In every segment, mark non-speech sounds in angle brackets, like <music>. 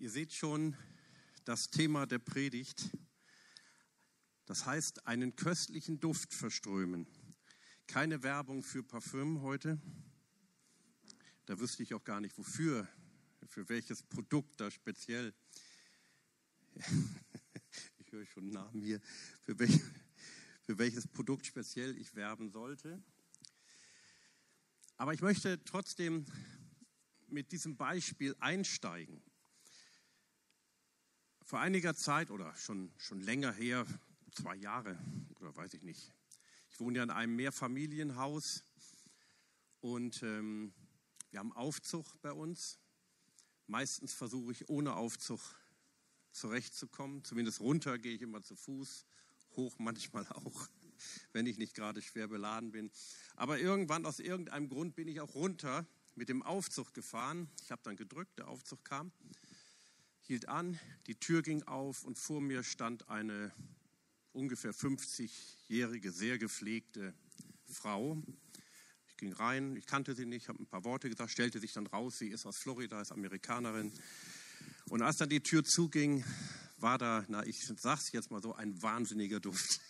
Ihr seht schon das Thema der Predigt. Das heißt, einen köstlichen Duft verströmen. Keine Werbung für Parfüm heute. Da wüsste ich auch gar nicht, wofür, für welches Produkt da speziell. <laughs> Ich höre schon Namen hier, für, welch, für welches Produkt speziell ich werben sollte. Aber ich möchte trotzdem mit diesem Beispiel einsteigen. Vor einiger Zeit oder schon, schon länger her, zwei Jahre oder weiß ich nicht, ich wohne ja in einem Mehrfamilienhaus und ähm, wir haben Aufzug bei uns. Meistens versuche ich ohne Aufzug zurechtzukommen. Zumindest runter gehe ich immer zu Fuß, hoch manchmal auch, <laughs> wenn ich nicht gerade schwer beladen bin. Aber irgendwann aus irgendeinem Grund bin ich auch runter mit dem Aufzug gefahren. Ich habe dann gedrückt, der Aufzug kam hielt an, die Tür ging auf und vor mir stand eine ungefähr 50-jährige, sehr gepflegte Frau. Ich ging rein, ich kannte sie nicht, habe ein paar Worte gesagt, stellte sich dann raus, sie ist aus Florida, ist Amerikanerin. Und als dann die Tür zuging, war da, na, ich sag's jetzt mal so, ein wahnsinniger Duft.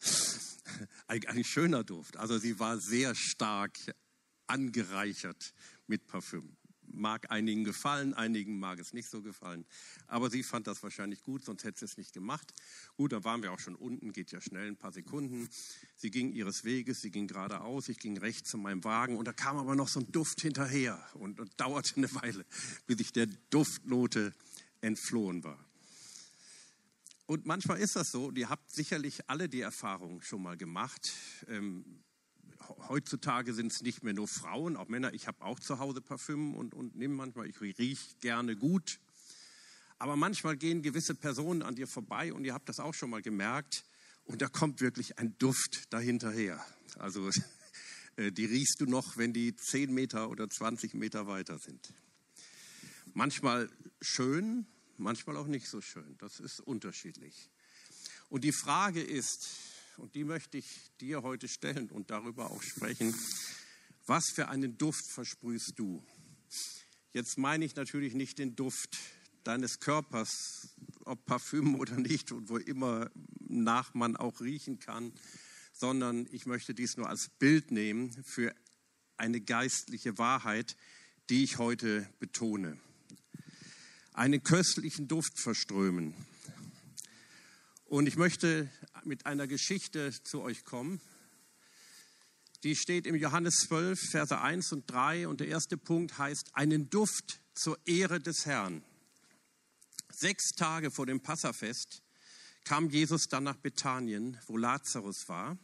<laughs> ein, ein schöner Duft. Also sie war sehr stark angereichert mit Parfüm mag einigen gefallen, einigen mag es nicht so gefallen. Aber sie fand das wahrscheinlich gut, sonst hätte sie es nicht gemacht. Gut, da waren wir auch schon unten, geht ja schnell, ein paar Sekunden. Sie ging ihres Weges, sie ging geradeaus, ich ging rechts zu meinem Wagen und da kam aber noch so ein Duft hinterher und, und dauerte eine Weile, bis ich der Duftnote entflohen war. Und manchmal ist das so, und ihr habt sicherlich alle die Erfahrung schon mal gemacht. Ähm, heutzutage sind es nicht mehr nur Frauen, auch Männer. Ich habe auch zu Hause Parfüm und, und nehme manchmal, ich rieche gerne gut. Aber manchmal gehen gewisse Personen an dir vorbei und ihr habt das auch schon mal gemerkt. Und da kommt wirklich ein Duft dahinterher. Also <laughs> äh, die riechst du noch, wenn die 10 Meter oder 20 Meter weiter sind. Manchmal schön, manchmal auch nicht so schön. Das ist unterschiedlich. Und die Frage ist, und die möchte ich dir heute stellen und darüber auch sprechen. Was für einen Duft versprühst du? Jetzt meine ich natürlich nicht den Duft deines Körpers, ob Parfüm <laughs> oder nicht und wo immer nach man auch riechen kann, sondern ich möchte dies nur als Bild nehmen für eine geistliche Wahrheit, die ich heute betone. Einen köstlichen Duft verströmen. Und ich möchte mit einer Geschichte zu euch kommen. Die steht im Johannes 12, Verse 1 und 3 und der erste Punkt heißt, einen Duft zur Ehre des Herrn. Sechs Tage vor dem Passafest kam Jesus dann nach Bethanien, wo Lazarus war,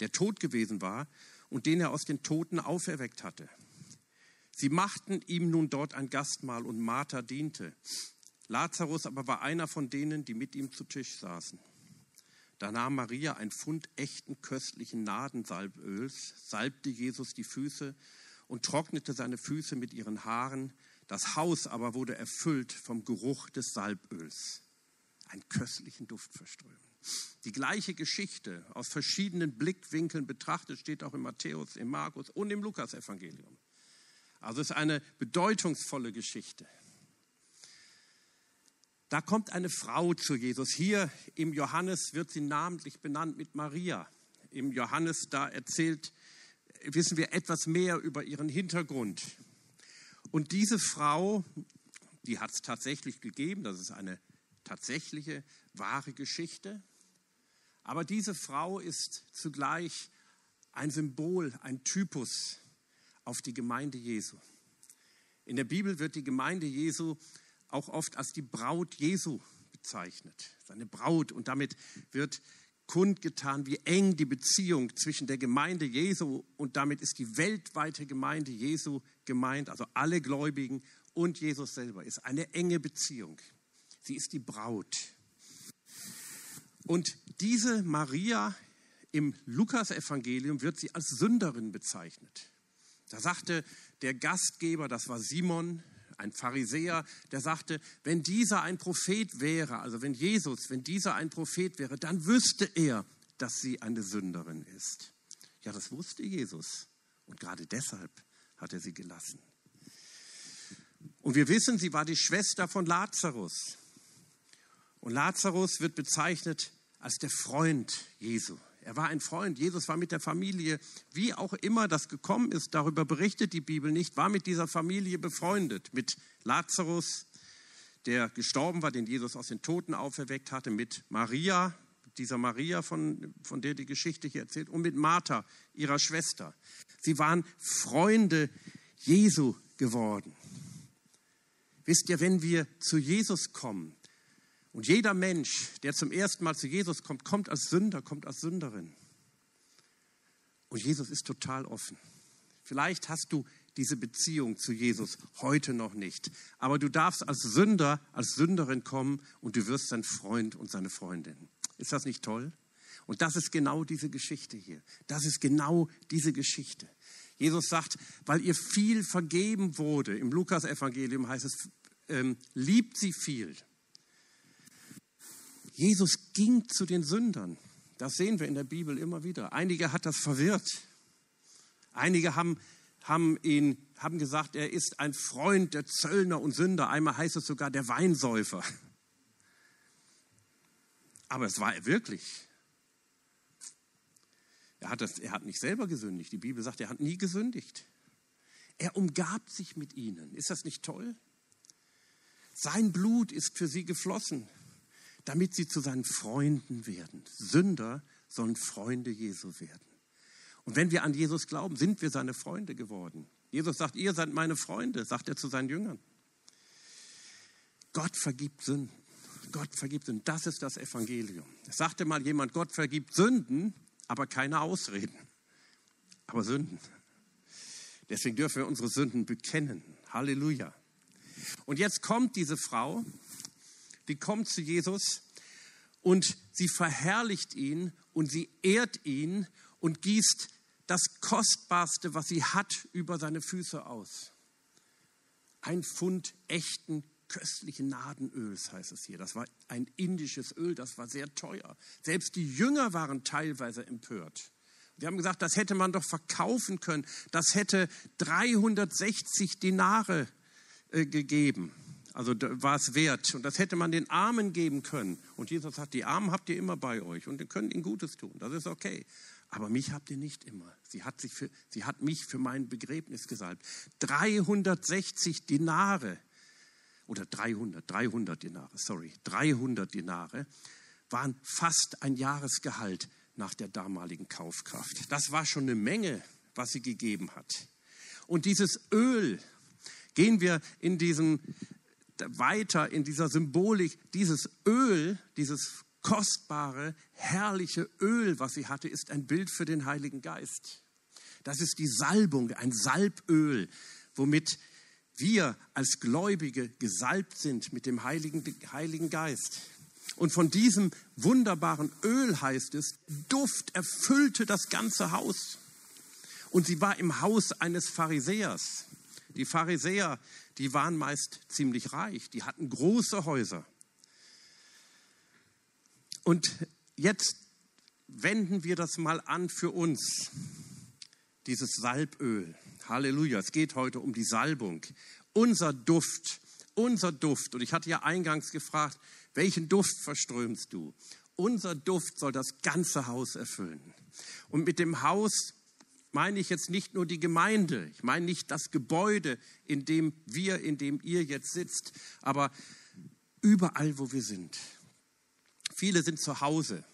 der tot gewesen war und den er aus den Toten auferweckt hatte. Sie machten ihm nun dort ein Gastmahl und Martha diente. Lazarus aber war einer von denen, die mit ihm zu Tisch saßen. Da nahm Maria ein Pfund echten köstlichen Nadensalböls, salbte Jesus die Füße und trocknete seine Füße mit ihren Haaren. Das Haus aber wurde erfüllt vom Geruch des Salböls. Einen köstlichen Duft verströmen. Die gleiche Geschichte aus verschiedenen Blickwinkeln betrachtet steht auch im Matthäus, im Markus und im Lukasevangelium. Also es ist eine bedeutungsvolle Geschichte. Da kommt eine Frau zu Jesus. Hier im Johannes wird sie namentlich benannt mit Maria. Im Johannes, da erzählt, wissen wir etwas mehr über ihren Hintergrund. Und diese Frau, die hat es tatsächlich gegeben, das ist eine tatsächliche, wahre Geschichte. Aber diese Frau ist zugleich ein Symbol, ein Typus auf die Gemeinde Jesu. In der Bibel wird die Gemeinde Jesu auch oft als die Braut Jesu bezeichnet. Seine Braut. Und damit wird kundgetan, wie eng die Beziehung zwischen der Gemeinde Jesu und damit ist die weltweite Gemeinde Jesu gemeint, also alle Gläubigen und Jesus selber, ist eine enge Beziehung. Sie ist die Braut. Und diese Maria im Lukas-Evangelium wird sie als Sünderin bezeichnet. Da sagte der Gastgeber, das war Simon, ein Pharisäer, der sagte, wenn dieser ein Prophet wäre, also wenn Jesus, wenn dieser ein Prophet wäre, dann wüsste er, dass sie eine Sünderin ist. Ja, das wusste Jesus. Und gerade deshalb hat er sie gelassen. Und wir wissen, sie war die Schwester von Lazarus. Und Lazarus wird bezeichnet als der Freund Jesu. Er war ein Freund. Jesus war mit der Familie, wie auch immer das gekommen ist, darüber berichtet die Bibel nicht, war mit dieser Familie befreundet. Mit Lazarus, der gestorben war, den Jesus aus den Toten auferweckt hatte, mit Maria, dieser Maria, von, von der die Geschichte hier erzählt, und mit Martha, ihrer Schwester. Sie waren Freunde Jesu geworden. Wisst ihr, wenn wir zu Jesus kommen, und jeder Mensch, der zum ersten Mal zu Jesus kommt, kommt als Sünder, kommt als Sünderin. Und Jesus ist total offen. Vielleicht hast du diese Beziehung zu Jesus heute noch nicht. Aber du darfst als Sünder, als Sünderin kommen und du wirst sein Freund und seine Freundin. Ist das nicht toll? Und das ist genau diese Geschichte hier. Das ist genau diese Geschichte. Jesus sagt, weil ihr viel vergeben wurde, im Lukas-Evangelium heißt es, ähm, liebt sie viel. Jesus ging zu den Sündern. Das sehen wir in der Bibel immer wieder. Einige hat das verwirrt. Einige haben, haben ihn, haben gesagt, er ist ein Freund der Zöllner und Sünder. Einmal heißt es sogar der Weinsäufer. Aber es war er wirklich. Er hat, das, er hat nicht selber gesündigt. Die Bibel sagt, er hat nie gesündigt. Er umgab sich mit ihnen. Ist das nicht toll? Sein Blut ist für sie geflossen damit sie zu seinen Freunden werden. Sünder sollen Freunde Jesu werden. Und wenn wir an Jesus glauben, sind wir seine Freunde geworden. Jesus sagt, ihr seid meine Freunde, sagt er zu seinen Jüngern. Gott vergibt Sünden. Gott vergibt Sünden. Das ist das Evangelium. Es sagte mal jemand, Gott vergibt Sünden, aber keine Ausreden. Aber Sünden. Deswegen dürfen wir unsere Sünden bekennen. Halleluja. Und jetzt kommt diese Frau die kommt zu Jesus und sie verherrlicht ihn und sie ehrt ihn und gießt das Kostbarste, was sie hat, über seine Füße aus. Ein Pfund echten köstlichen Nadenöls heißt es hier. Das war ein indisches Öl, das war sehr teuer. Selbst die Jünger waren teilweise empört. Wir haben gesagt, das hätte man doch verkaufen können. Das hätte 360 Dinare äh, gegeben. Also war es wert. Und das hätte man den Armen geben können. Und Jesus sagt, die Armen habt ihr immer bei euch und ihr könnt ihnen Gutes tun. Das ist okay. Aber mich habt ihr nicht immer. Sie hat, sich für, sie hat mich für mein Begräbnis gesalbt. 360 Dinare oder 300, 300 Dinare, sorry, 300 Dinare waren fast ein Jahresgehalt nach der damaligen Kaufkraft. Das war schon eine Menge, was sie gegeben hat. Und dieses Öl, gehen wir in diesem weiter in dieser Symbolik, dieses Öl, dieses kostbare, herrliche Öl, was sie hatte, ist ein Bild für den Heiligen Geist. Das ist die Salbung, ein Salböl, womit wir als Gläubige gesalbt sind mit dem Heiligen, Heiligen Geist. Und von diesem wunderbaren Öl heißt es, Duft erfüllte das ganze Haus. Und sie war im Haus eines Pharisäers. Die Pharisäer, die waren meist ziemlich reich, die hatten große Häuser. Und jetzt wenden wir das mal an für uns, dieses Salböl. Halleluja, es geht heute um die Salbung. Unser Duft, unser Duft. Und ich hatte ja eingangs gefragt, welchen Duft verströmst du? Unser Duft soll das ganze Haus erfüllen. Und mit dem Haus meine ich jetzt nicht nur die Gemeinde, ich meine nicht das Gebäude, in dem wir, in dem ihr jetzt sitzt, aber überall, wo wir sind. Viele sind zu Hause,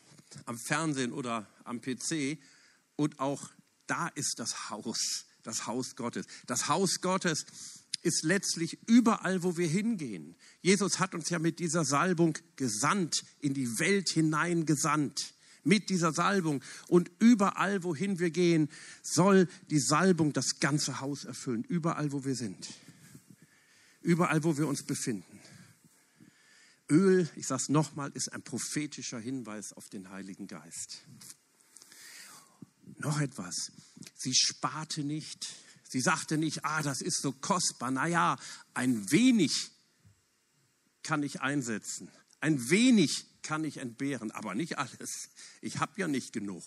am Fernsehen oder am PC und auch da ist das Haus, das Haus Gottes. Das Haus Gottes ist letztlich überall, wo wir hingehen. Jesus hat uns ja mit dieser Salbung gesandt, in die Welt hinein gesandt mit dieser Salbung. Und überall, wohin wir gehen, soll die Salbung das ganze Haus erfüllen. Überall, wo wir sind. Überall, wo wir uns befinden. Öl, ich sage es nochmal, ist ein prophetischer Hinweis auf den Heiligen Geist. Noch etwas. Sie sparte nicht. Sie sagte nicht, ah, das ist so kostbar. Naja, ein wenig kann ich einsetzen. Ein wenig kann ich entbehren, aber nicht alles. Ich habe ja nicht genug.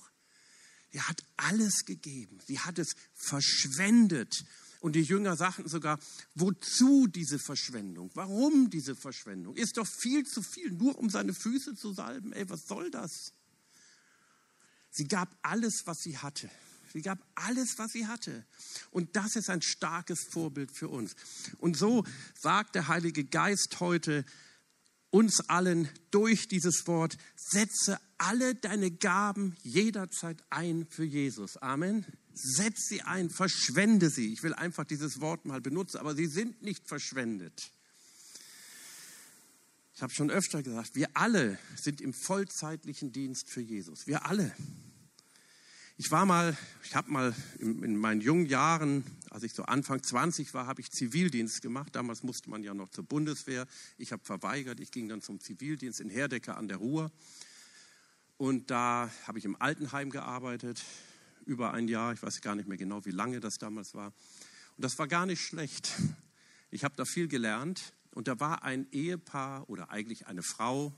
Sie hat alles gegeben. Sie hat es verschwendet. Und die Jünger sagten sogar, wozu diese Verschwendung? Warum diese Verschwendung? Ist doch viel zu viel, nur um seine Füße zu salben. Ey, was soll das? Sie gab alles, was sie hatte. Sie gab alles, was sie hatte. Und das ist ein starkes Vorbild für uns. Und so sagt der Heilige Geist heute uns allen durch dieses Wort, setze alle deine Gaben jederzeit ein für Jesus. Amen. Setz sie ein, verschwende sie. Ich will einfach dieses Wort mal benutzen, aber sie sind nicht verschwendet. Ich habe schon öfter gesagt, wir alle sind im vollzeitlichen Dienst für Jesus. Wir alle. Ich war mal, ich habe mal in, in, meinen jungen Jahren, als ich so Anfang 20 war, habe ich Zivildienst gemacht. Damals musste man ja noch zur Bundeswehr. Ich habe verweigert. Ich ging dann zum Zivildienst in Herdecke an der Ruhr. Und da habe ich im Altenheim gearbeitet, über ein Jahr. Ich weiß gar nicht mehr genau, wie lange das damals war. Und das war gar nicht schlecht. Ich habe da viel gelernt. Und da war ein Ehepaar oder eigentlich eine Frau,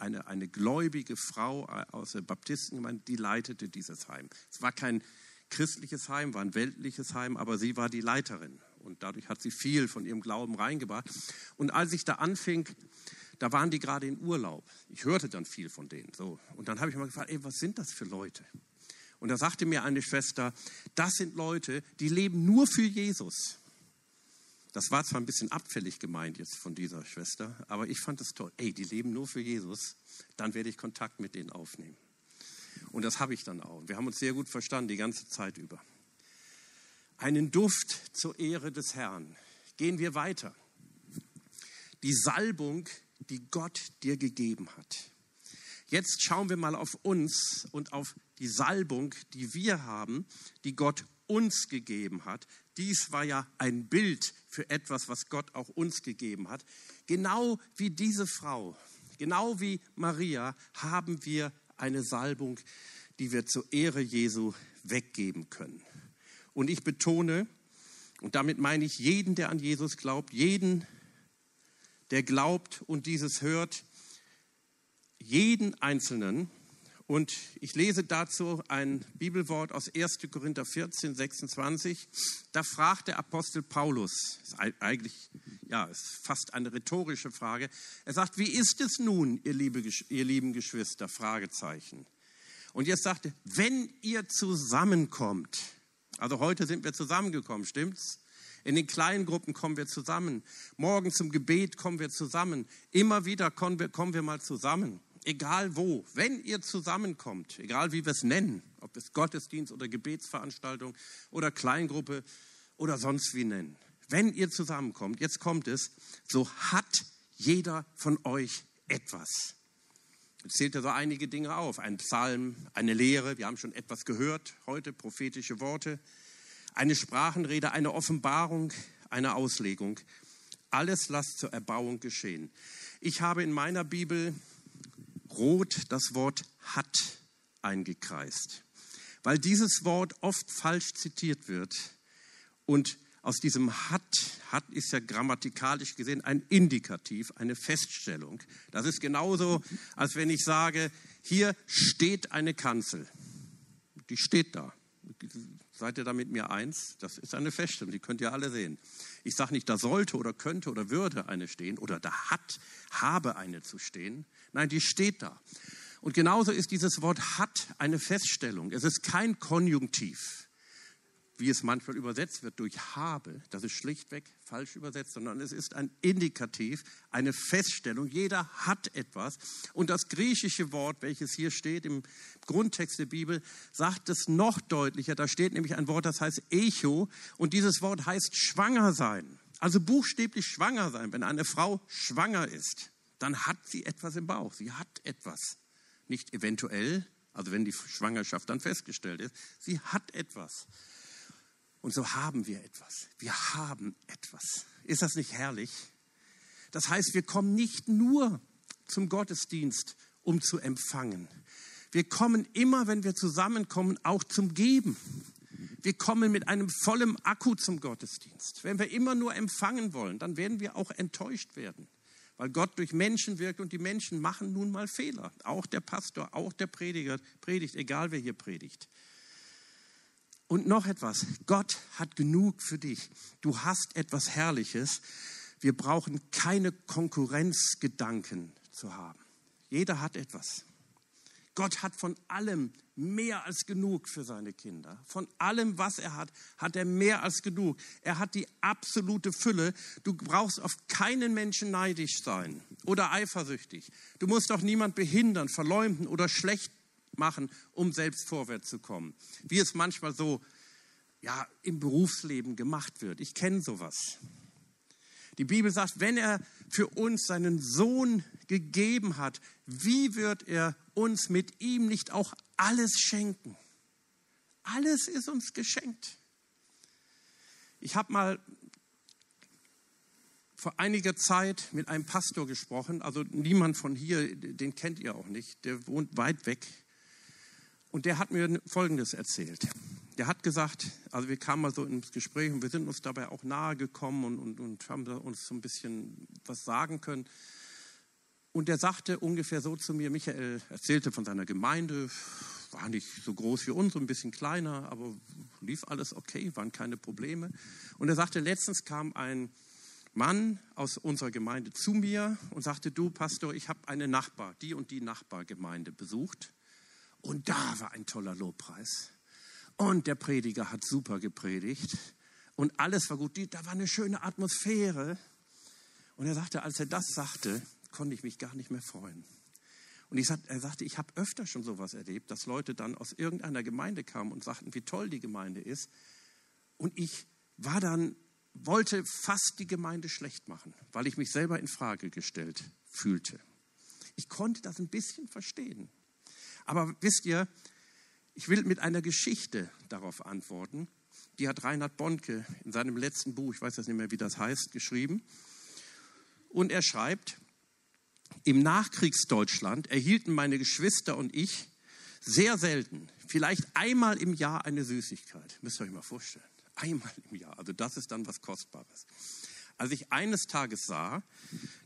eine, eine gläubige Frau aus der Baptistengemeinde, die leitete dieses Heim. Es war kein christliches Heim, war ein weltliches Heim, aber sie war die Leiterin. Und dadurch hat sie viel von ihrem Glauben reingebracht. Und als ich da anfing, da waren die gerade in Urlaub. Ich hörte dann viel von denen. So. Und dann habe ich mal gefragt, ey, was sind das für Leute? Und da sagte mir eine Schwester, das sind Leute, die leben nur für Jesus. Das war zwar ein bisschen abfällig gemeint jetzt von dieser Schwester, aber ich fand es toll. Ey, die leben nur für Jesus, dann werde ich Kontakt mit denen aufnehmen. Und das habe ich dann auch. Wir haben uns sehr gut verstanden die ganze Zeit über. Einen Duft zur Ehre des Herrn. Gehen wir weiter. Die Salbung, die Gott dir gegeben hat. Jetzt schauen wir mal auf uns und auf die Salbung, die wir haben, die Gott uns gegeben hat. Dies war ja ein Bild für etwas, was Gott auch uns gegeben hat. Genau wie diese Frau, genau wie Maria, haben wir eine Salbung, die wir zur Ehre Jesu weggeben können. Und ich betone, und damit meine ich jeden, der an Jesus glaubt, jeden, der glaubt und dieses hört, jeden Einzelnen, und ich lese dazu ein Bibelwort aus 1. Korinther 14, 26. Da fragt der Apostel Paulus, ist eigentlich, ja, ist fast eine rhetorische Frage. Er sagt, wie ist es nun, ihr, liebe, ihr lieben Geschwister? Fragezeichen. Und jetzt sagt er, wenn ihr zusammenkommt, also heute sind wir zusammengekommen, stimmt's? In den kleinen Gruppen kommen wir zusammen. Morgen zum Gebet kommen wir zusammen. Immer wieder kommen wir, kommen wir mal zusammen egal wo, wenn ihr zusammenkommt, egal wie wir es nennen, ob es Gottesdienst oder Gebetsveranstaltung oder Kleingruppe oder sonst wie nennen, wenn ihr zusammenkommt, jetzt kommt es, so hat jeder von euch etwas. Jetzt zählt er so einige Dinge auf. Ein Psalm, eine Lehre, wir haben schon etwas gehört heute, prophetische Worte, eine Sprachenrede, eine Offenbarung, eine Auslegung. Alles lasst zur Erbauung geschehen. Ich habe in meiner Bibel rot das Wort hat eingekreist, weil dieses Wort oft falsch zitiert wird und aus diesem hat, hat ist ja grammatikalisch gesehen ein Indikativ, eine Feststellung. Das ist genauso, als wenn ich sage, hier steht eine Kanzel. Die steht da. Seid ihr da mit mir eins? Das ist eine Feststellung, die könnt ihr alle sehen. Ich sage nicht, da sollte oder könnte oder würde eine stehen oder da hat, habe eine zu stehen. Nein, die steht da. Und genauso ist dieses Wort hat eine Feststellung. Es ist kein Konjunktiv, wie es manchmal übersetzt wird durch habe. Das ist schlichtweg falsch übersetzt, sondern es ist ein Indikativ, eine Feststellung. Jeder hat etwas. Und das griechische Wort, welches hier steht im Grundtext der Bibel, sagt es noch deutlicher. Da steht nämlich ein Wort, das heißt Echo. Und dieses Wort heißt schwanger sein. Also buchstäblich schwanger sein. Wenn eine Frau schwanger ist, dann hat sie etwas im Bauch. Sie hat etwas. Nicht eventuell, also wenn die Schwangerschaft dann festgestellt ist, sie hat etwas. Und so haben wir etwas. Wir haben etwas. Ist das nicht herrlich? Das heißt, wir kommen nicht nur zum Gottesdienst, um zu empfangen. Wir kommen immer, wenn wir zusammenkommen, auch zum Geben. Wir kommen mit einem vollen Akku zum Gottesdienst. Wenn wir immer nur empfangen wollen, dann werden wir auch enttäuscht werden weil Gott durch Menschen wirkt und die Menschen machen nun mal Fehler. Auch der Pastor, auch der Prediger predigt, egal wer hier predigt. Und noch etwas, Gott hat genug für dich. Du hast etwas Herrliches. Wir brauchen keine Konkurrenzgedanken zu haben. Jeder hat etwas. Gott hat von allem mehr als genug für seine Kinder. Von allem, was er hat, hat er mehr als genug. Er hat die absolute Fülle. Du brauchst auf keinen Menschen neidisch sein oder eifersüchtig. Du musst auch niemand behindern, verleumden oder schlecht machen, um selbst vorwärts zu kommen. Wie es manchmal so ja, im Berufsleben gemacht wird. Ich kenne sowas. Die Bibel sagt, wenn er für uns seinen Sohn gegeben hat, wie wird er uns mit ihm nicht auch alles schenken? Alles ist uns geschenkt. Ich habe mal vor einiger Zeit mit einem Pastor gesprochen, also niemand von hier, den kennt ihr auch nicht, der wohnt weit weg. Und der hat mir Folgendes erzählt der hat gesagt, also wir kamen mal so ins Gespräch und wir sind uns dabei auch nahe gekommen und, und, und haben uns so ein bisschen was sagen können. Und der sagte ungefähr so zu mir, Michael erzählte von seiner Gemeinde, war nicht so groß wie uns, ein bisschen kleiner, aber lief alles okay, waren keine Probleme. Und er sagte, letztens kam ein Mann aus unserer Gemeinde zu mir und sagte, du Pastor, ich habe eine Nachbar, die und die Nachbargemeinde besucht. Und da war ein toller Lobpreis. Und der Prediger hat super gepredigt. Und alles war gut. Da war eine schöne Atmosphäre. Und er sagte, als er das sagte, konnte ich mich gar nicht mehr freuen. Und ich sagte, er sagte, ich habe öfter schon sowas erlebt, dass Leute dann aus irgendeiner Gemeinde kamen und sagten, wie toll die Gemeinde ist. Und ich war dann, wollte fast die Gemeinde schlecht machen, weil ich mich selber in Frage gestellt fühlte. Ich konnte das ein bisschen verstehen. Aber wisst ihr, ich will mit einer Geschichte darauf antworten. Die hat Reinhard Bonke in seinem letzten Buch, ich weiß jetzt nicht mehr, wie das heißt, geschrieben. Und er schreibt, im Nachkriegsdeutschland erhielten meine Geschwister und ich sehr selten, vielleicht einmal im Jahr eine Süßigkeit. Müsst ihr euch mal vorstellen. Einmal im Jahr. Also das ist dann was Kostbares. Als ich eines Tages sah,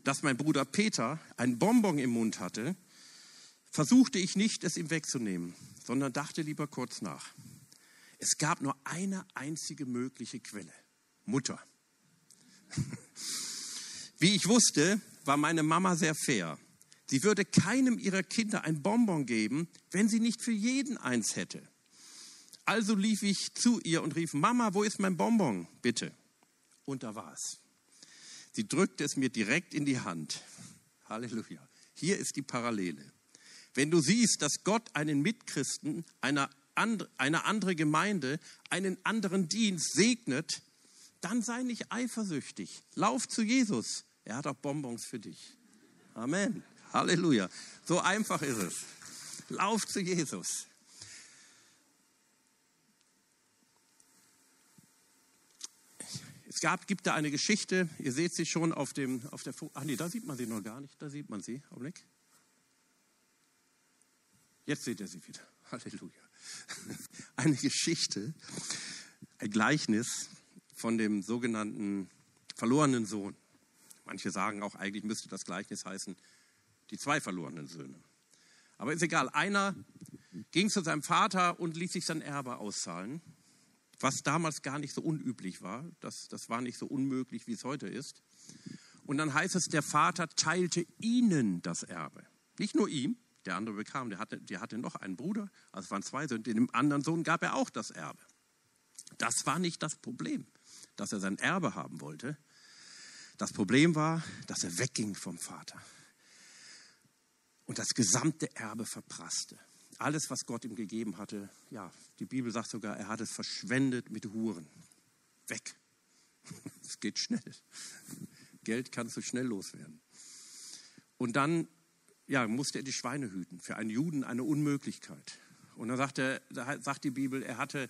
dass mein Bruder Peter ein Bonbon im Mund hatte, versuchte ich nicht, es ihm wegzunehmen, sondern dachte lieber kurz nach. Es gab nur eine einzige mögliche Quelle. Mutter. <laughs> Wie ich wusste, war meine Mama sehr fair. Sie würde keinem ihrer Kinder ein Bonbon geben, wenn sie nicht für jeden eins hätte. Also lief ich zu ihr und rief, Mama, wo ist mein Bonbon? Bitte. Und da war es. Sie drückte es mir direkt in die Hand. Halleluja. Hier ist die Parallele. Wenn du siehst, dass Gott einen Mitchristen, eine andere Gemeinde, einen anderen Dienst segnet, dann sei nicht eifersüchtig. Lauf zu Jesus. Er hat auch Bonbons für dich. Amen. Halleluja. So einfach ist es. Lauf zu Jesus. Es gab, gibt da eine Geschichte, ihr seht sie schon auf dem, auf der, ach nee, da sieht man sie noch gar nicht, da sieht man sie, Augenblick. Jetzt seht ihr sie wieder. <laughs> Halleluja. Eine Geschichte, ein Gleichnis von dem sogenannten verlorenen Sohn. Manche sagen auch, eigentlich müsste das Gleichnis heißen, die zwei verlorenen Söhne. Aber ist egal. Einer ging zu seinem Vater und ließ sich sein Erbe auszahlen, was damals gar nicht so unüblich war. Das, das war nicht so unmöglich, wie es heute ist. Und dann heißt es, der Vater teilte ihnen das Erbe. Nicht nur ihm, der andere bekam, der hatte, der hatte noch einen Bruder, also waren zwei Söhne, dem anderen Sohn gab er auch das Erbe. Das war nicht das Problem, dass er sein Erbe haben wollte. Das Problem war, dass er wegging vom Vater und das gesamte Erbe verprasste. Alles, was Gott ihm gegeben hatte, ja, die Bibel sagt sogar, er hat es verschwendet mit Huren. Weg. <laughs> Es geht schnell. Geld kannst du schnell loswerden. Und dann ja, musste er die Schweine hüten. Für einen Juden eine Unmöglichkeit. Und dann sagt, er, sagt die Bibel, er hatte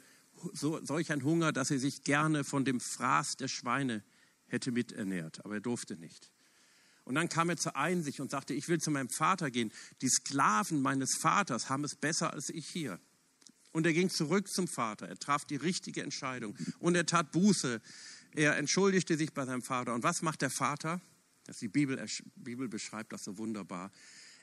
so, solch einen Hunger, dass er sich gerne von dem Fraß der Schweine hätte miternährt, aber er durfte nicht. Und dann kam er zur Einsicht und sagte, ich will zu meinem Vater gehen. Die Sklaven meines Vaters haben es besser als ich hier. Und er ging zurück zum Vater. Er traf die richtige Entscheidung und er tat Buße. Er entschuldigte sich bei seinem Vater. Und was macht der Vater? Das die Bibel, Bibel beschreibt das so wunderbar.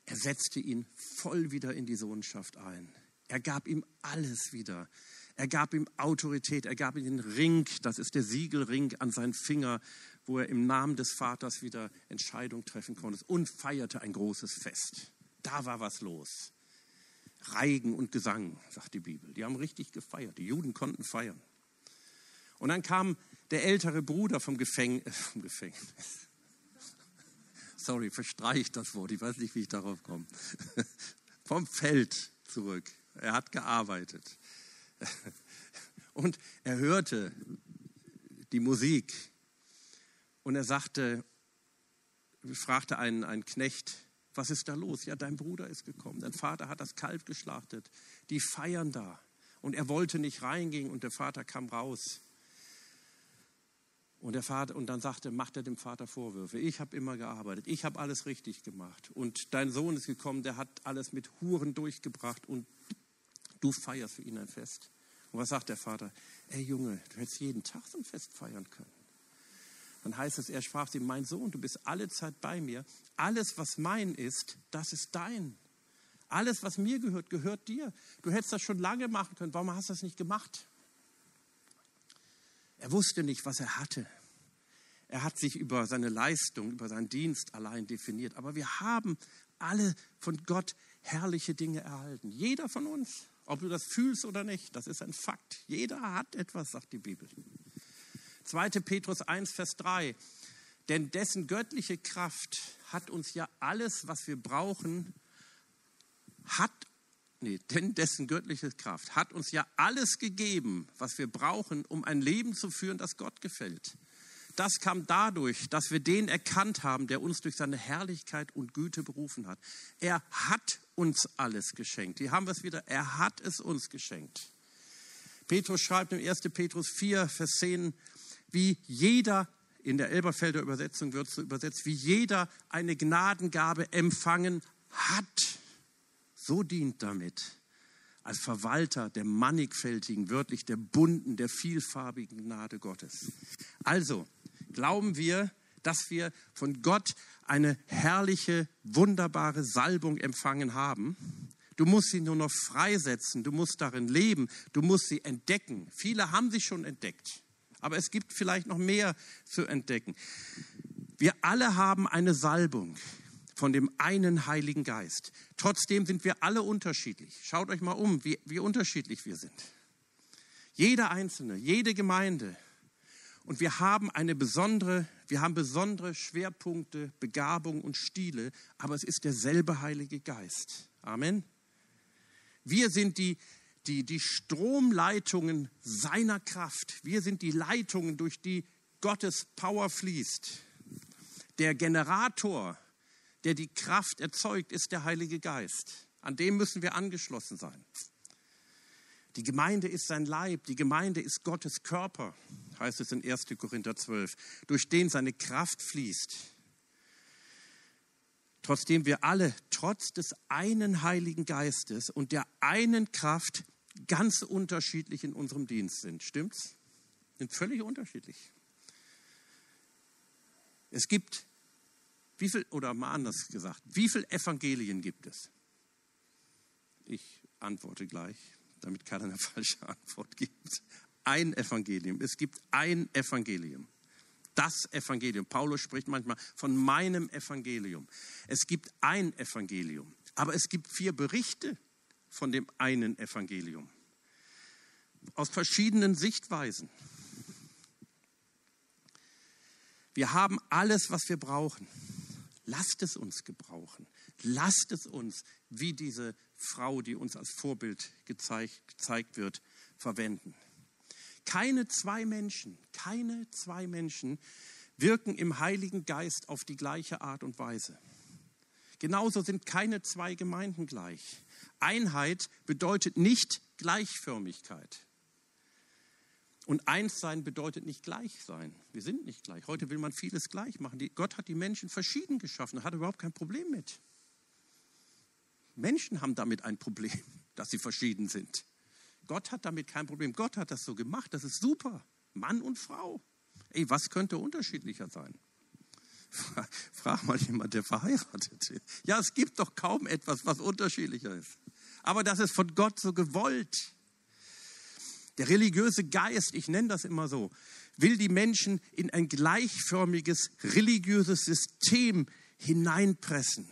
Er setzte ihn voll wieder in die Sohnschaft ein. Er gab ihm alles wieder. Er gab ihm Autorität, er gab ihm den Ring, das ist der Siegelring an seinen Finger, wo er im Namen des Vaters wieder Entscheidung treffen konnte und feierte ein großes Fest. Da war was los. Reigen und Gesang, sagt die Bibel. Die haben richtig gefeiert. Die Juden konnten feiern. Und dann kam der ältere Bruder vom, Gefäng äh, vom Gefängnis. Sorry, verstreicht das Wort. Ich weiß nicht, wie ich darauf komme. <laughs> vom Feld zurück. Er hat gearbeitet. Und er hörte die Musik. Und er sagte, fragte einen, einen Knecht, was ist da los? Ja, dein Bruder ist gekommen. Dein Vater hat das Kalb geschlachtet. Die feiern da. Und er wollte nicht reingehen und der Vater kam raus. Und der Vater und dann sagte, macht er dem Vater Vorwürfe. Ich habe immer gearbeitet, ich habe alles richtig gemacht und dein Sohn ist gekommen, der hat alles mit Huren durchgebracht und du feierst für ihn ein Fest. Und was sagt der Vater? Ey Junge, du hättest jeden Tag so ein Fest feiern können. Dann heißt es, er sprach ihm, mein Sohn, du bist alle Zeit bei mir. Alles, was mein ist, das ist dein. Alles, was mir gehört, gehört dir. Du hättest das schon lange machen können. Warum hast du das nicht gemacht? Er wusste nicht, was er hatte. Er hat sich über seine Leistung, über seinen Dienst allein definiert. Aber wir haben alle von Gott herrliche Dinge erhalten. Jeder von uns, ob du das fühlst oder nicht, das ist ein Fakt. Jeder hat etwas, sagt die Bibel. 2. Petrus 1, Vers 3. Denn dessen göttliche Kraft hat uns ja alles, was wir brauchen, hat, nee, denn dessen göttliche Kraft hat uns ja alles gegeben, was wir brauchen, um ein Leben zu führen, das Gott gefällt. Das kam dadurch, dass wir den erkannt haben, der uns durch seine Herrlichkeit und Güte berufen hat. Er hat uns alles geschenkt. Hier haben wir es wieder. Er hat es uns geschenkt. Petrus schreibt im 1. Petrus 4, Vers 10, wie jeder, in der Elberfelder Übersetzung wird so übersetzt, wie jeder eine Gnadengabe empfangen hat, so dient damit als Verwalter der mannigfältigen, wörtlich der bunten, der vielfarbigen Gnade Gottes. Also glauben wir, dass wir von Gott eine herrliche, wunderbare Salbung empfangen haben. Du musst sie nur noch freisetzen, du musst darin leben, du musst sie entdecken. Viele haben sie schon entdeckt. Aber es gibt vielleicht noch mehr zu entdecken. Wir alle haben eine Salbung von dem einen Heiligen Geist. Trotzdem sind wir alle unterschiedlich. Schaut euch mal um, wie, wie unterschiedlich wir sind. Jeder Einzelne, jede Gemeinde. Und wir haben eine besondere, wir haben besondere Schwerpunkte, Begabung und Stile, aber es ist derselbe Heilige Geist. Amen. Wir sind die die, die Stromleitungen seiner Kraft. Wir sind die Leitungen, durch die Gottes Power fließt. Der Generator, der die Kraft erzeugt, ist der Heilige Geist. An dem müssen wir angeschlossen sein. Die Gemeinde ist sein Leib, die Gemeinde ist Gottes Körper, heißt es in 1. Korinther 12, durch den seine Kraft fließt. Trotzdem wir alle trotz des einen Heiligen Geistes und der einen Kraft ganz unterschiedlich in unserem Dienst sind. Stimmt's? Sind völlig unterschiedlich. Es gibt, wie viel, oder mal anders gesagt, wie viele Evangelien gibt es? Ich antworte gleich, damit keiner eine <laughs> falsche Antwort gibt. Ein Evangelium. Es gibt ein Evangelium. Das Evangelium. Paulus spricht manchmal von meinem Evangelium. Es gibt ein Evangelium. Aber es gibt vier Berichte von dem einen Evangelium. Aus verschiedenen Sichtweisen. Wir haben alles, was wir brauchen. Lasst es uns gebrauchen. Lasst es uns, wie diese Frau, die uns als Vorbild gezeigt, gezeigt wird, verwenden. Keine zwei Menschen, keine zwei Menschen wirken im Heiligen Geist auf die gleiche Art und Weise. Genauso sind keine zwei Gemeinden gleich. Einheit bedeutet nicht Gleichförmigkeit. Und eins sein bedeutet nicht gleich sein. Wir sind nicht gleich. Heute will man vieles gleich machen. Gott hat die Menschen verschieden geschaffen, hat überhaupt kein Problem mit. Menschen haben damit ein Problem, <laughs> dass sie verschieden sind. Gott hat damit kein Problem. Gott hat das so gemacht. Das ist super. Mann und Frau. Ey, was könnte unterschiedlicher sein? Frag mal jemand, der verheiratet ist. Ja, es gibt doch kaum etwas, was unterschiedlicher ist. Aber das ist von Gott so gewollt. Der religiöse Geist, ich nenne das immer so, will die Menschen in ein gleichförmiges religiöses System hineinpressen.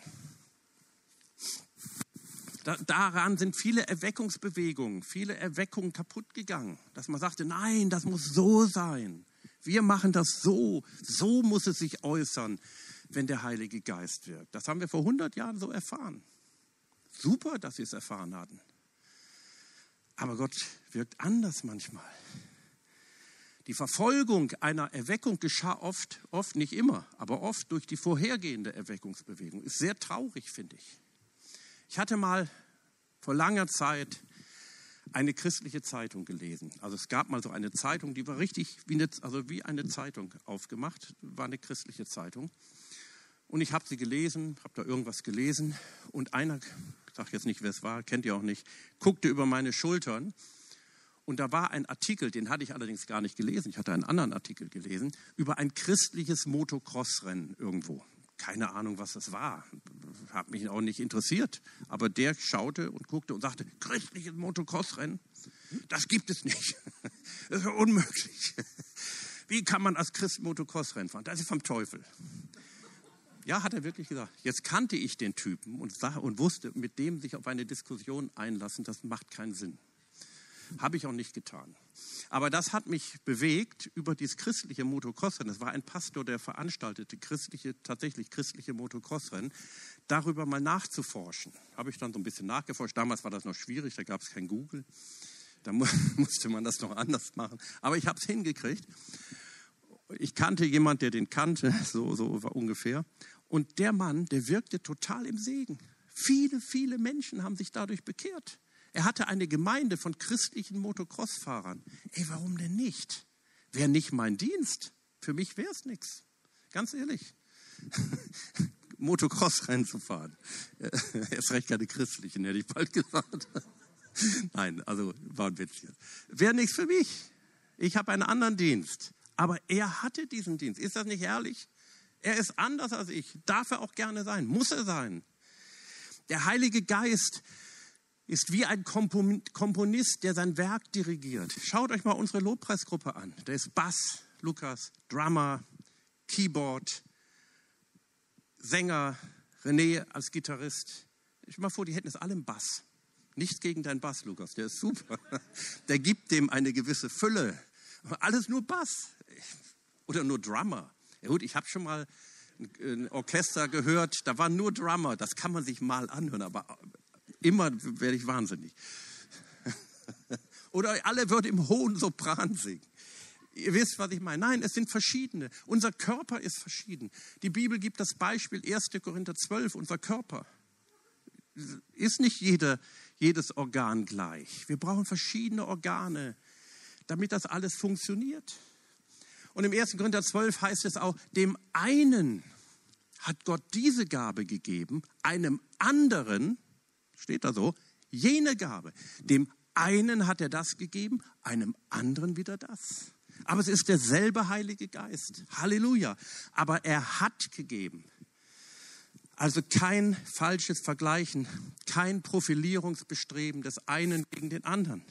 Da, daran sind viele Erweckungsbewegungen, viele Erweckungen kaputt gegangen, dass man sagte, nein, das muss so sein. Wir machen das so, so muss es sich äußern, wenn der Heilige Geist wirkt. Das haben wir vor 100 Jahren so erfahren. Super, dass sie es erfahren hatten. Aber Gott wirkt anders manchmal. Die Verfolgung einer Erweckung geschah oft, oft nicht immer, aber oft durch die vorhergehende Erweckungsbewegung. Ist sehr traurig, finde ich. Ich hatte mal vor langer Zeit eine christliche Zeitung gelesen. Also es gab mal so eine Zeitung, die war richtig wie eine, also wie eine Zeitung aufgemacht, war eine christliche Zeitung. Und ich habe sie gelesen, habe da irgendwas gelesen und einer sage jetzt nicht, wer es war, kennt ihr auch nicht, guckte über meine Schultern und da war ein Artikel, den hatte ich allerdings gar nicht gelesen, ich hatte einen anderen Artikel gelesen, über ein christliches Motocross-Rennen irgendwo. Keine Ahnung, was das war, hat mich auch nicht interessiert, aber der schaute und guckte und sagte, christliches Motocross-Rennen, das gibt es nicht, <laughs> das ist unmöglich. Wie kann man als Christ Motocross-Rennen fahren? Das ist vom Teufel. Ja, hat er wirklich gesagt. Jetzt kannte ich den Typen und, sah, und wusste, mit dem sich auf eine Diskussion einlassen, das macht keinen Sinn. Habe ich auch nicht getan. Aber das hat mich bewegt über dieses christliche Motocrossrennen. Das war ein Pastor, der veranstaltete christliche, tatsächlich christliche Motocrossrennen, darüber mal nachzuforschen. Habe ich dann so ein bisschen nachgeforscht. Damals war das noch schwierig, da gab es kein Google. Da <laughs> musste man das noch anders machen. Aber ich habe es hingekriegt. Ich kannte jemand, der den kannte, <laughs> so, so ungefähr. Und der Mann, der wirkte total im Segen. Viele, viele Menschen haben sich dadurch bekehrt. Er hatte eine Gemeinde von christlichen Motocross-Fahrern. Ey, warum denn nicht? Wäre nicht mein Dienst. Für mich wäre es nichts. Ganz ehrlich. <laughs> Motocross-Rennen zu fahren. <laughs> Erst recht keine christlichen, hätte ich bald gesagt. <laughs> Nein, also war ein Witz. Wäre nichts für mich. Ich habe einen anderen Dienst. Aber er hatte diesen Dienst. Ist das nicht herrlich? Er ist anders als ich. Darf er auch gerne sein. Muss er sein. Der Heilige Geist ist wie ein Komponist, der sein Werk dirigiert. Schaut euch mal unsere Lobpreisgruppe an. Da ist Bass, Lukas, Drummer, Keyboard, Sänger, René als Gitarrist. Ich mal vor, die hätten es alle im Bass. Nichts gegen deinen Bass, Lukas, der ist super. Der gibt dem eine gewisse Fülle. Alles nur Bass oder nur Drummer. Ja gut, ich habe schon mal ein Orchester gehört, da waren nur Drummer, das kann man sich mal anhören, aber immer werde ich wahnsinnig. Oder alle würden im hohen Sopran singen. Ihr wisst, was ich meine. Nein, es sind verschiedene. Unser Körper ist verschieden. Die Bibel gibt das Beispiel 1. Korinther 12, unser Körper. Ist nicht jeder, jedes Organ gleich. Wir brauchen verschiedene Organe, damit das alles funktioniert. Und im 1. Korinther 12 heißt es auch, dem einen hat Gott diese Gabe gegeben, einem anderen, steht da so, jene Gabe. Dem einen hat er das gegeben, einem anderen wieder das. Aber es ist derselbe Heilige Geist. Halleluja. Aber er hat gegeben. Also kein falsches Vergleichen, kein Profilierungsbestreben des einen gegen den anderen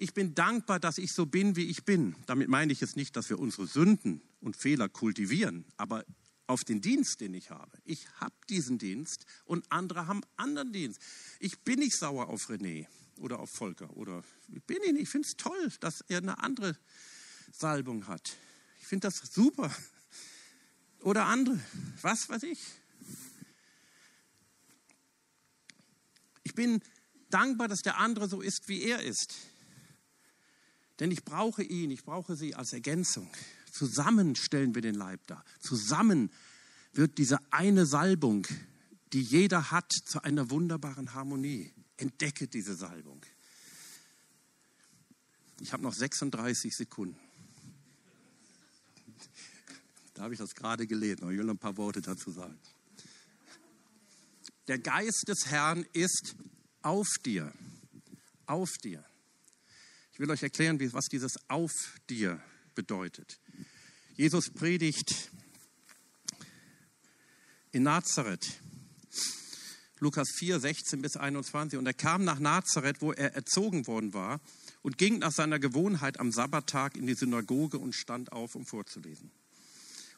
ich bin dankbar, dass ich so bin, wie ich bin. Damit meine ich jetzt nicht, dass wir unsere Sünden und Fehler kultivieren, aber auf den Dienst, den ich habe. Ich habe diesen Dienst und andere haben anderen Dienst. Ich bin nicht sauer auf René oder auf Volker oder bin ich nicht. Ich finde es toll, dass er eine andere Salbung hat. Ich finde das super. Oder andere, was weiß ich. Ich bin dankbar, dass der andere so ist, wie er ist. Denn ich brauche ihn, ich brauche sie als Ergänzung. Zusammen stellen wir den Leib dar. Zusammen wird diese eine Salbung, die jeder hat, zu einer wunderbaren Harmonie. Entdecke diese Salbung. Ich habe noch 36 Sekunden. Da habe ich das gerade gelesen, aber ich will noch ein paar Worte dazu sagen. Der Geist des Herrn ist auf dir. Auf dir. Ich will euch erklären, was dieses auf dir bedeutet. Jesus predigt in Nazareth. Lukas 4, 16 bis 21. Und er kam nach Nazareth, wo er erzogen worden war. und ging nach seiner Gewohnheit am Sabbattag in die Synagoge und stand auf, um vorzulesen.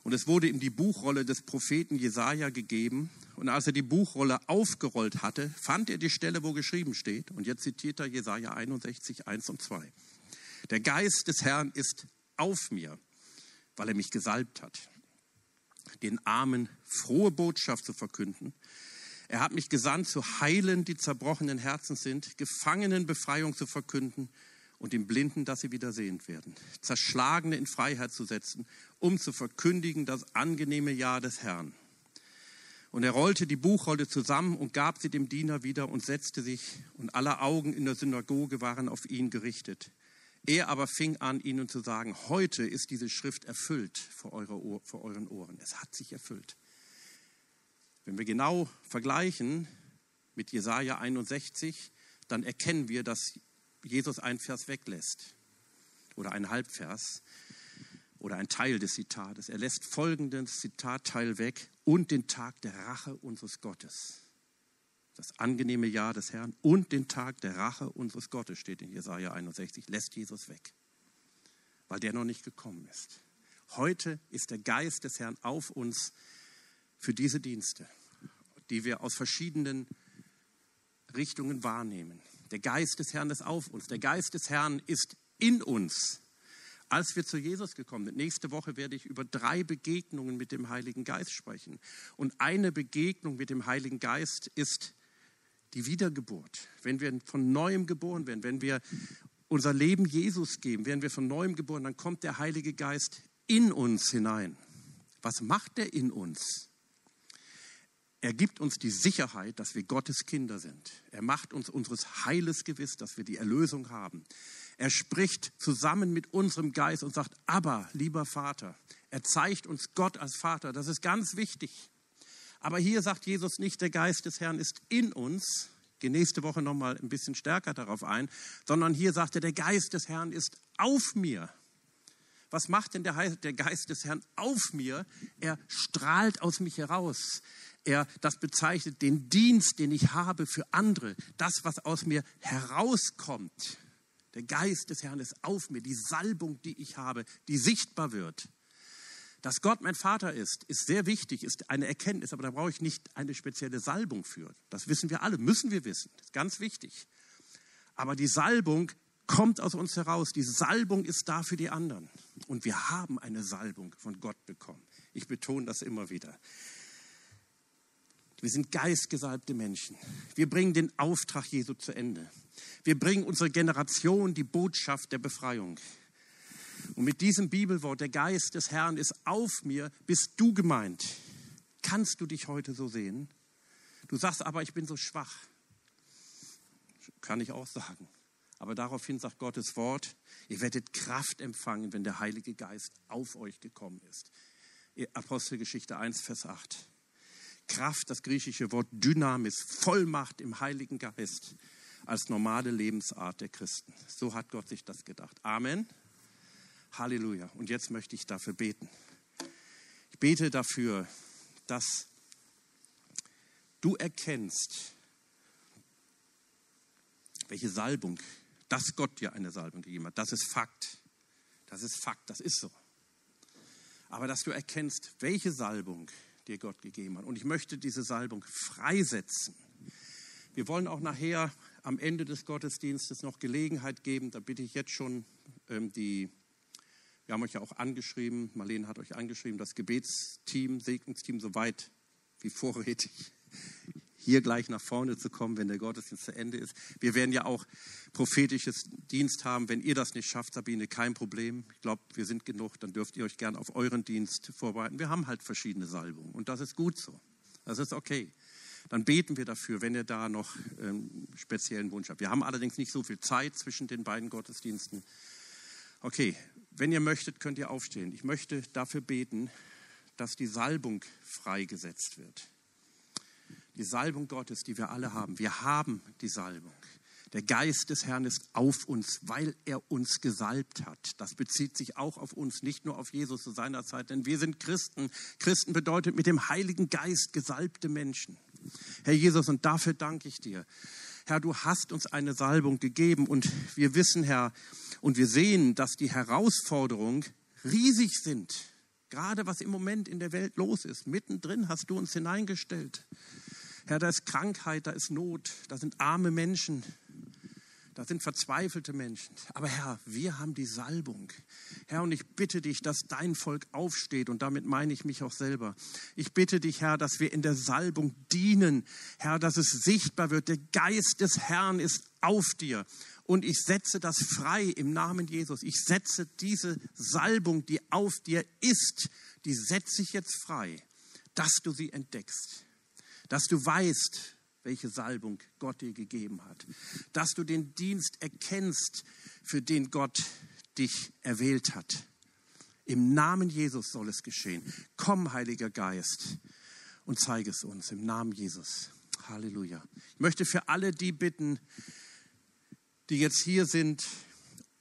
Und es wurde ihm die Buchrolle des Propheten Jesaja gegeben. Und als er die Buchrolle aufgerollt hatte, fand er die Stelle, wo geschrieben steht. Und jetzt zitiert er Jesaja 61, 1 und 2. Der Geist des Herrn ist auf mir, weil er mich gesalbt hat, den Armen frohe Botschaft zu verkünden. Er hat mich gesandt, zu heilen, die zerbrochenen Herzen sind, Gefangenen Befreiung zu verkünden und den Blinden, dass sie wieder sehend werden, Zerschlagene in Freiheit zu setzen, um zu verkündigen das angenehme Jahr des Herrn. Und er rollte die Buchrolle zusammen und gab sie dem Diener wieder und setzte sich, und alle Augen in der Synagoge waren auf ihn gerichtet. Er aber fing an, ihnen zu sagen, heute ist diese Schrift erfüllt vor, eure, vor euren Ohren. Es hat sich erfüllt. Wenn wir genau vergleichen mit Jesaja 61, dann erkennen wir, dass Jesus einen Vers weglässt oder einen Halbvers oder ein Teil des Zitates. Er lässt folgenden Zitatteil weg und den Tag der Rache unseres Gottes. Das angenehme Jahr des Herrn und den Tag der Rache unseres Gottes steht in Jesaja 61, lässt Jesus weg, weil der noch nicht gekommen ist. Heute ist der Geist des Herrn auf uns für diese Dienste, die wir aus verschiedenen Richtungen wahrnehmen. Der Geist des Herrn ist auf uns. Der Geist des Herrn ist in uns. Als wir zu Jesus gekommen sind, nächste Woche werde ich über drei Begegnungen mit dem Heiligen Geist sprechen. Und eine Begegnung mit dem Heiligen Geist ist die Wiedergeburt. Wenn wir von neuem geboren werden, wenn wir unser Leben Jesus geben, werden wir von neuem geboren, dann kommt der Heilige Geist in uns hinein. Was macht er in uns? Er gibt uns die Sicherheit, dass wir Gottes Kinder sind. Er macht uns unseres Heiles gewiss, dass wir die Erlösung haben. Er spricht zusammen mit unserem Geist und sagt, aber lieber Vater, er zeigt uns Gott als Vater. Das ist ganz wichtig. Aber hier sagt Jesus nicht, der Geist des Herrn ist in uns. Gehe nächste Woche nochmal ein bisschen stärker darauf ein, sondern hier sagt er, der Geist des Herrn ist auf mir. Was macht denn der Geist des Herrn auf mir? Er strahlt aus mich heraus er das bezeichnet, den Dienst, den ich habe für andere, das, was aus mir herauskommt. Der Geist des Herrn ist auf mir, die Salbung, die ich habe, die sichtbar wird. Dass Gott mein Vater ist, ist sehr wichtig, ist eine Erkenntnis, aber da brauche ich nicht eine spezielle Salbung für. Das wissen wir alle, müssen wir wissen, ist ganz wichtig. Aber die Salbung kommt aus uns heraus. Die Salbung ist da für die anderen. Und wir haben eine Salbung von Gott bekommen. Ich betone das immer wieder. Wir sind geistgesalbte Menschen. Wir bringen den Auftrag Jesu zu Ende. Wir bringen unsere Generation die Botschaft der Befreiung. Und mit diesem Bibelwort, der Geist des Herrn ist auf mir, bist du gemeint. Kannst du dich heute so sehen? Du sagst aber, ich bin so schwach. Kann ich auch sagen. Aber daraufhin sagt Gottes Wort, ihr werdet Kraft empfangen, wenn der Heilige Geist auf euch gekommen ist. Apostelgeschichte 1, Vers 8. Kraft, das griechische Wort Dynamis, Vollmacht im Heiligen Geist als normale Lebensart der Christen. So hat Gott sich das gedacht. Amen. Halleluja. Und jetzt möchte ich dafür beten. Ich bete dafür, dass du erkennst, welche Salbung, dass Gott dir eine Salbung gegeben hat. Das ist Fakt. Das ist Fakt, das ist so. Aber dass du erkennst, welche Salbung dir Gott gegeben hat. Und ich möchte diese Salbung freisetzen. Wir wollen auch nachher am Ende des Gottesdienstes noch Gelegenheit geben. Da bitte ich jetzt schon ähm, die, wir haben euch ja auch angeschrieben, Marlene hat euch angeschrieben, das Gebetsteam, Segnungsteam, soweit wie vorrätig hier gleich nach vorne zu kommen, wenn der Gottesdienst zu Ende ist. Wir werden ja auch prophetisches Dienst haben. Wenn ihr das nicht schafft, Sabine, kein Problem. Ich glaube, wir sind genug. Dann dürft ihr euch gern auf euren Dienst vorbereiten. Wir haben halt verschiedene Salbungen und das ist gut so. Das ist okay. Dann beten wir dafür, wenn ihr da noch ähm, speziellen Wunsch habt. Wir haben allerdings nicht so viel Zeit zwischen den beiden Gottesdiensten. Okay, wenn ihr möchtet, könnt ihr aufstehen. Ich möchte dafür beten, dass die Salbung freigesetzt wird. Die Salbung Gottes, die wir alle haben. Wir haben die Salbung. Der Geist des Herrn ist auf uns, weil er uns gesalbt hat. Das bezieht sich auch auf uns, nicht nur auf Jesus zu seiner Zeit, denn wir sind Christen. Christen bedeutet mit dem Heiligen Geist gesalbte Menschen. Herr Jesus, und dafür danke ich dir, Herr, du hast uns eine Salbung gegeben und wir wissen, Herr, und wir sehen, dass die Herausforderungen riesig sind. Gerade was im Moment in der Welt los ist. Mittendrin hast du uns hineingestellt. Herr, da ist Krankheit, da ist Not, da sind arme Menschen, da sind verzweifelte Menschen. Aber Herr, wir haben die Salbung. Herr, und ich bitte dich, dass dein Volk aufsteht. Und damit meine ich mich auch selber. Ich bitte dich, Herr, dass wir in der Salbung dienen. Herr, dass es sichtbar wird. Der Geist des Herrn ist auf dir. Und ich setze das frei im Namen Jesus. Ich setze diese Salbung, die auf dir ist, die setze ich jetzt frei, dass du sie entdeckst. Dass du weißt, welche Salbung Gott dir gegeben hat. Dass du den Dienst erkennst, für den Gott dich erwählt hat. Im Namen Jesus soll es geschehen. Komm, Heiliger Geist, und zeige es uns im Namen Jesus. Halleluja. Ich möchte für alle die bitten, die jetzt hier sind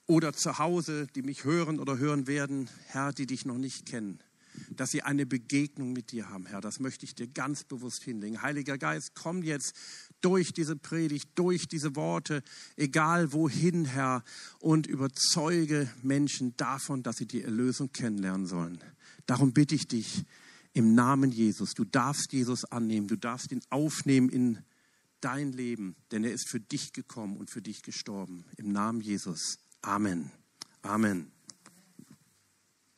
oder zu Hause, die mich hören oder hören werden, Herr, die dich noch nicht kennen dass sie eine Begegnung mit dir haben, Herr. Das möchte ich dir ganz bewusst hinlegen. Heiliger Geist, komm jetzt durch diese Predigt, durch diese Worte, egal wohin, Herr, und überzeuge Menschen davon, dass sie die Erlösung kennenlernen sollen. Darum bitte ich dich im Namen Jesus. Du darfst Jesus annehmen, du darfst ihn aufnehmen in dein Leben, denn er ist für dich gekommen und für dich gestorben. Im Namen Jesus. Amen. Amen.